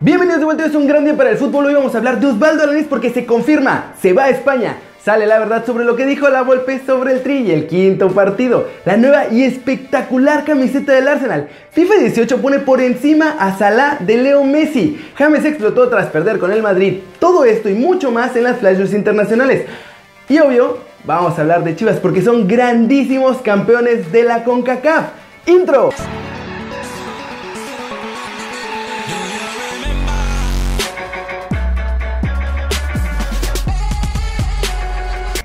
Bienvenidos de vuelta, es un gran día para el fútbol. Hoy vamos a hablar de Osvaldo Alanis porque se confirma, se va a España. Sale la verdad sobre lo que dijo la Volpe sobre el Tri y el quinto partido. La nueva y espectacular camiseta del Arsenal. FIFA 18 pone por encima a Salah de Leo Messi. James explotó tras perder con el Madrid. Todo esto y mucho más en las flashes internacionales. Y obvio, vamos a hablar de Chivas porque son grandísimos campeones de la CONCACAF. Intro.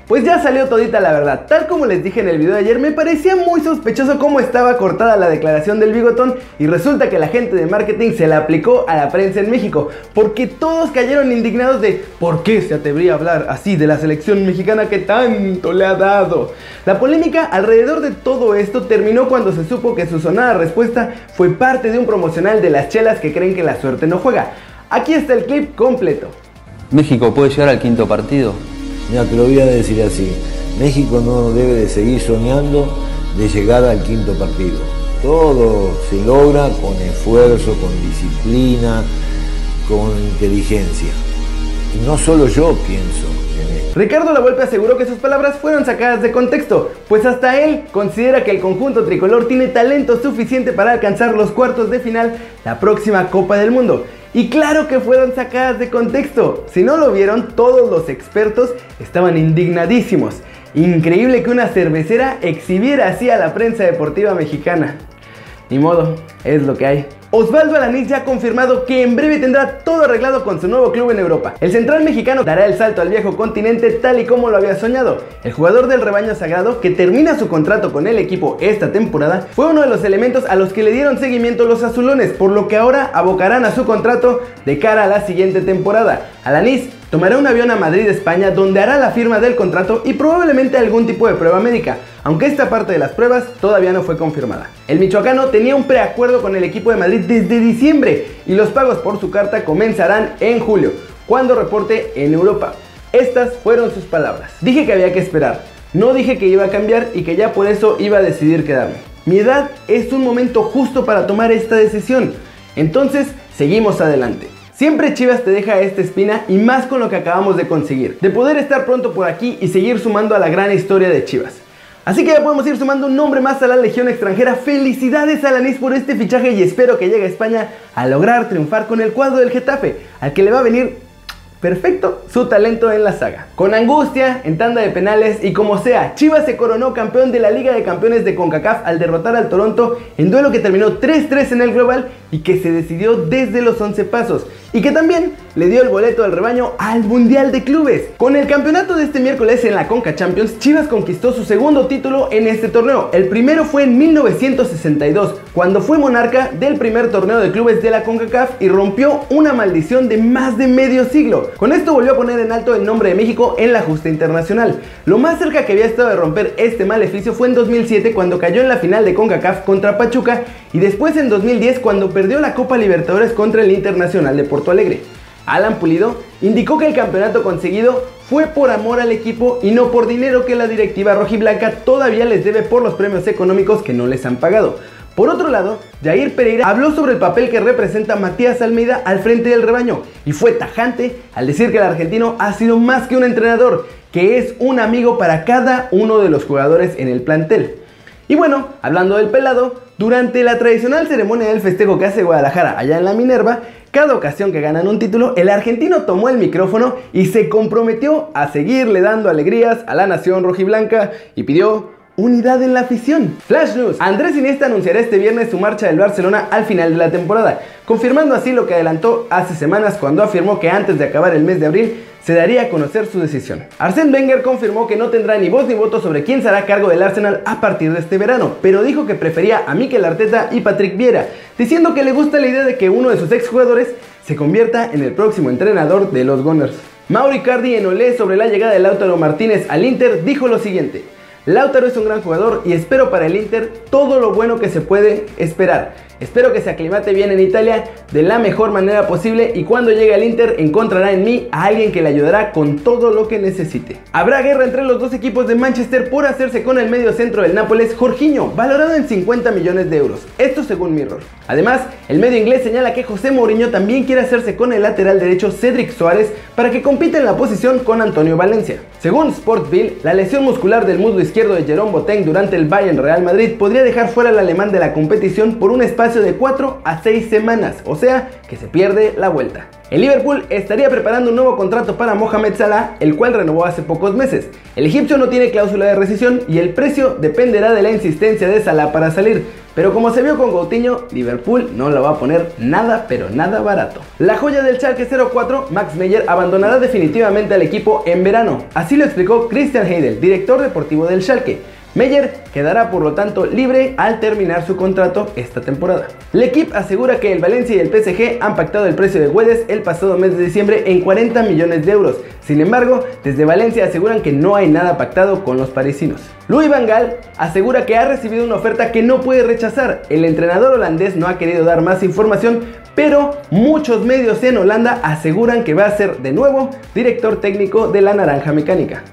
Pues ya salió todita la verdad. Tal como les dije en el video de ayer, me parecía muy sospechoso cómo estaba cortada la declaración del bigotón y resulta que la gente de marketing se la aplicó a la prensa en México, porque todos cayeron indignados de ¿por qué se atrevería a hablar así de la selección mexicana que tanto le ha dado? La polémica alrededor de todo esto terminó cuando se supo que su sonada respuesta fue parte de un promocional de las chelas que creen que la suerte no juega. Aquí está el clip completo. México puede llegar al quinto partido. Mira, te lo voy a decir así. México no debe de seguir soñando de llegar al quinto partido. Todo se logra con esfuerzo, con disciplina, con inteligencia. Y no solo yo pienso en esto. Ricardo Lavolpe aseguró que sus palabras fueron sacadas de contexto, pues hasta él considera que el conjunto tricolor tiene talento suficiente para alcanzar los cuartos de final la próxima Copa del Mundo. Y claro que fueron sacadas de contexto. Si no lo vieron, todos los expertos estaban indignadísimos. Increíble que una cervecera exhibiera así a la prensa deportiva mexicana. Ni modo, es lo que hay. Osvaldo Alanís ya ha confirmado que en breve tendrá todo arreglado con su nuevo club en Europa. El central mexicano dará el salto al viejo continente tal y como lo había soñado. El jugador del rebaño sagrado, que termina su contrato con el equipo esta temporada, fue uno de los elementos a los que le dieron seguimiento los azulones, por lo que ahora abocarán a su contrato de cara a la siguiente temporada. Alanís tomará un avión a Madrid, España, donde hará la firma del contrato y probablemente algún tipo de prueba médica, aunque esta parte de las pruebas todavía no fue confirmada. El michoacano tenía un preacuerdo con el equipo de Madrid desde diciembre y los pagos por su carta comenzarán en julio, cuando reporte en Europa. Estas fueron sus palabras. Dije que había que esperar, no dije que iba a cambiar y que ya por eso iba a decidir quedarme. Mi edad es un momento justo para tomar esta decisión, entonces seguimos adelante. Siempre Chivas te deja esta espina y más con lo que acabamos de conseguir, de poder estar pronto por aquí y seguir sumando a la gran historia de Chivas. Así que ya podemos ir sumando un nombre más a la Legión extranjera. Felicidades a Lanís por este fichaje y espero que llegue a España a lograr triunfar con el cuadro del Getafe, al que le va a venir perfecto su talento en la saga. Con angustia, en tanda de penales y como sea, Chivas se coronó campeón de la Liga de Campeones de CONCACAF al derrotar al Toronto en duelo que terminó 3-3 en el global y que se decidió desde los 11 pasos y que también le dio el boleto del rebaño al Mundial de Clubes. Con el campeonato de este miércoles en la Conca Champions, Chivas conquistó su segundo título en este torneo. El primero fue en 1962, cuando fue monarca del primer torneo de clubes de la CONCACAF y rompió una maldición de más de medio siglo. Con esto volvió a poner en alto el nombre de México en la justa internacional. Lo más cerca que había estado de romper este maleficio fue en 2007 cuando cayó en la final de CONCACAF contra Pachuca y después en 2010 cuando perdió la Copa Libertadores contra el Internacional de Porto Alegre. Alan Pulido indicó que el campeonato conseguido fue por amor al equipo y no por dinero que la directiva rojiblanca todavía les debe por los premios económicos que no les han pagado. Por otro lado, Jair Pereira habló sobre el papel que representa Matías Almeida al frente del rebaño y fue tajante al decir que el argentino ha sido más que un entrenador, que es un amigo para cada uno de los jugadores en el plantel. Y bueno, hablando del pelado, durante la tradicional ceremonia del festejo que hace Guadalajara allá en la Minerva, cada ocasión que ganan un título, el argentino tomó el micrófono y se comprometió a seguirle dando alegrías a la nación rojiblanca y pidió unidad en la afición. Flash News. Andrés Iniesta anunciará este viernes su marcha del Barcelona al final de la temporada, confirmando así lo que adelantó hace semanas cuando afirmó que antes de acabar el mes de abril se daría a conocer su decisión. Arsène Wenger confirmó que no tendrá ni voz ni voto sobre quién será cargo del Arsenal a partir de este verano, pero dijo que prefería a Mikel Arteta y Patrick Vieira, diciendo que le gusta la idea de que uno de sus exjugadores se convierta en el próximo entrenador de los Gunners. Mauri Cardi en Olé sobre la llegada de Lautaro Martínez al Inter dijo lo siguiente: Lautaro es un gran jugador y espero para el Inter todo lo bueno que se puede esperar. Espero que se aclimate bien en Italia de la mejor manera posible y cuando llegue al Inter encontrará en mí a alguien que le ayudará con todo lo que necesite. Habrá guerra entre los dos equipos de Manchester por hacerse con el medio centro del Nápoles, Jorginho, valorado en 50 millones de euros. Esto según Mirror. Además, el medio inglés señala que José Mourinho también quiere hacerse con el lateral derecho Cedric Suárez para que compita en la posición con Antonio Valencia. Según Sportville, la lesión muscular del muslo izquierdo de Jerome Boateng durante el Bayern Real Madrid podría dejar fuera al alemán de la competición por un espacio de 4 a 6 semanas, o sea, que se pierde la vuelta. El Liverpool estaría preparando un nuevo contrato para Mohamed Salah, el cual renovó hace pocos meses. El egipcio no tiene cláusula de rescisión y el precio dependerá de la insistencia de Salah para salir. Pero como se vio con Coutinho, Liverpool no lo va a poner nada pero nada barato. La joya del Schalke 04, Max Meyer, abandonará definitivamente al equipo en verano. Así lo explicó Christian Heidel, director deportivo del Schalke. Meyer quedará por lo tanto libre al terminar su contrato esta temporada. equipo asegura que el Valencia y el PSG han pactado el precio de Guedes el pasado mes de diciembre en 40 millones de euros. Sin embargo, desde Valencia aseguran que no hay nada pactado con los parisinos. Louis Van Gaal asegura que ha recibido una oferta que no puede rechazar. El entrenador holandés no ha querido dar más información, pero muchos medios en Holanda aseguran que va a ser de nuevo director técnico de la Naranja Mecánica.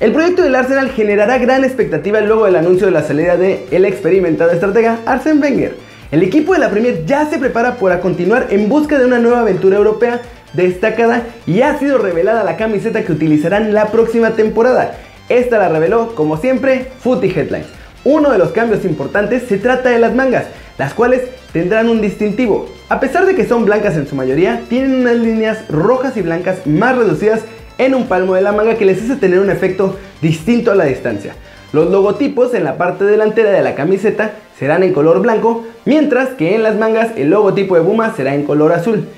El proyecto del Arsenal generará gran expectativa luego del anuncio de la salida de el experimentado estratega Arsene Wenger. El equipo de la Premier ya se prepara para continuar en busca de una nueva aventura europea destacada y ha sido revelada la camiseta que utilizarán la próxima temporada. Esta la reveló, como siempre, Footy Headlines. Uno de los cambios importantes se trata de las mangas, las cuales tendrán un distintivo. A pesar de que son blancas en su mayoría, tienen unas líneas rojas y blancas más reducidas en un palmo de la manga que les hace tener un efecto distinto a la distancia. Los logotipos en la parte delantera de la camiseta serán en color blanco, mientras que en las mangas el logotipo de Buma será en color azul.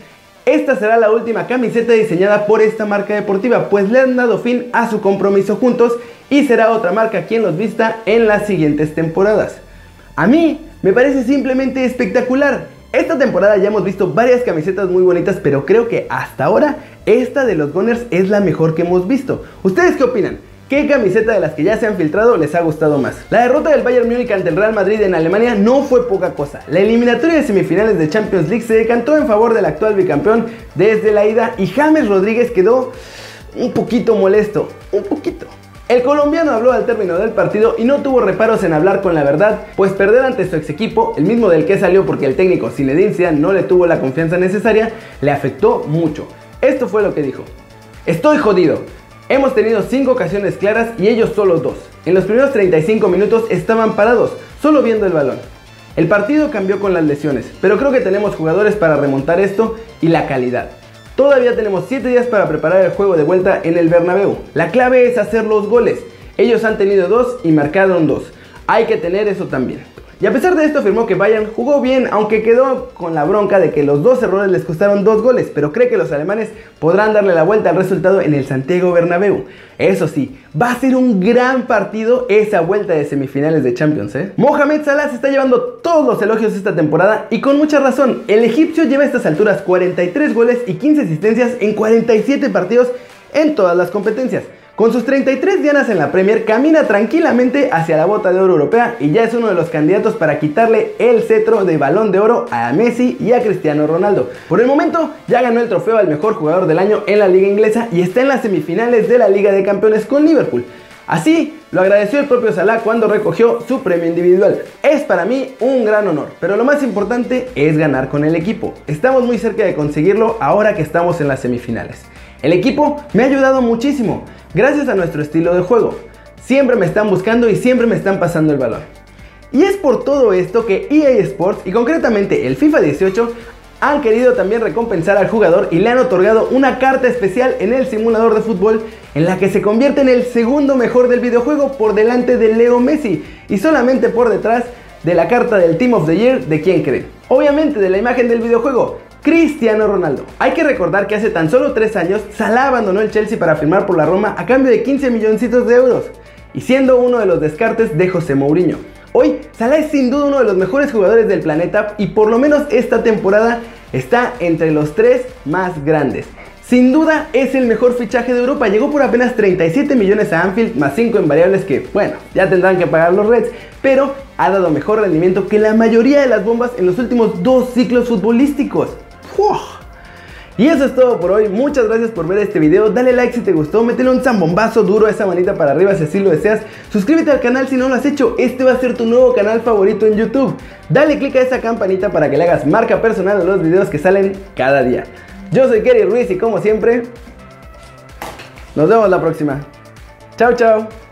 Esta será la última camiseta diseñada por esta marca deportiva, pues le han dado fin a su compromiso juntos y será otra marca quien los vista en las siguientes temporadas. A mí me parece simplemente espectacular. Esta temporada ya hemos visto varias camisetas muy bonitas, pero creo que hasta ahora esta de los Gunners es la mejor que hemos visto. ¿Ustedes qué opinan? ¿Qué camiseta de las que ya se han filtrado les ha gustado más? La derrota del Bayern Múnich ante el Real Madrid en Alemania no fue poca cosa. La eliminatoria de semifinales de Champions League se decantó en favor del actual bicampeón desde la ida y James Rodríguez quedó un poquito molesto, un poquito. El colombiano habló al término del partido y no tuvo reparos en hablar con la verdad, pues perder ante su ex equipo, el mismo del que salió porque el técnico Zinedine Zidane no le tuvo la confianza necesaria, le afectó mucho. Esto fue lo que dijo. Estoy jodido. Hemos tenido 5 ocasiones claras y ellos solo 2. En los primeros 35 minutos estaban parados, solo viendo el balón. El partido cambió con las lesiones, pero creo que tenemos jugadores para remontar esto y la calidad. Todavía tenemos 7 días para preparar el juego de vuelta en el Bernabéu. La clave es hacer los goles. Ellos han tenido 2 y marcaron 2. Hay que tener eso también. Y a pesar de esto afirmó que Bayern jugó bien, aunque quedó con la bronca de que los dos errores les costaron dos goles, pero cree que los alemanes podrán darle la vuelta al resultado en el Santiago Bernabéu. Eso sí, va a ser un gran partido esa vuelta de semifinales de Champions, ¿eh? Mohamed Salah se está llevando todos los elogios esta temporada y con mucha razón. El egipcio lleva a estas alturas 43 goles y 15 asistencias en 47 partidos en todas las competencias. Con sus 33 dianas en la Premier, camina tranquilamente hacia la bota de oro europea y ya es uno de los candidatos para quitarle el cetro de balón de oro a Messi y a Cristiano Ronaldo. Por el momento, ya ganó el trofeo al mejor jugador del año en la liga inglesa y está en las semifinales de la Liga de Campeones con Liverpool. Así lo agradeció el propio Salah cuando recogió su premio individual. Es para mí un gran honor, pero lo más importante es ganar con el equipo. Estamos muy cerca de conseguirlo ahora que estamos en las semifinales. El equipo me ha ayudado muchísimo gracias a nuestro estilo de juego. Siempre me están buscando y siempre me están pasando el balón. Y es por todo esto que EA Sports y concretamente el FIFA 18 han querido también recompensar al jugador y le han otorgado una carta especial en el simulador de fútbol en la que se convierte en el segundo mejor del videojuego por delante de Leo Messi y solamente por detrás de la carta del Team of the Year de quien cree. Obviamente de la imagen del videojuego, Cristiano Ronaldo. Hay que recordar que hace tan solo 3 años Salah abandonó el Chelsea para firmar por la Roma a cambio de 15 milloncitos de euros y siendo uno de los descartes de José Mourinho. Hoy Salah es sin duda uno de los mejores jugadores del planeta y por lo menos esta temporada está entre los tres más grandes. Sin duda es el mejor fichaje de Europa, llegó por apenas 37 millones a Anfield más 5 en variables que, bueno, ya tendrán que pagar los Reds, pero ha dado mejor rendimiento que la mayoría de las bombas en los últimos dos ciclos futbolísticos. Y eso es todo por hoy, muchas gracias por ver este video, dale like si te gustó, métele un zambombazo duro a esa manita para arriba si así lo deseas, suscríbete al canal si no lo has hecho, este va a ser tu nuevo canal favorito en YouTube, dale click a esa campanita para que le hagas marca personal a los videos que salen cada día. Yo soy Kerry Ruiz y como siempre, nos vemos la próxima. Chao, chao.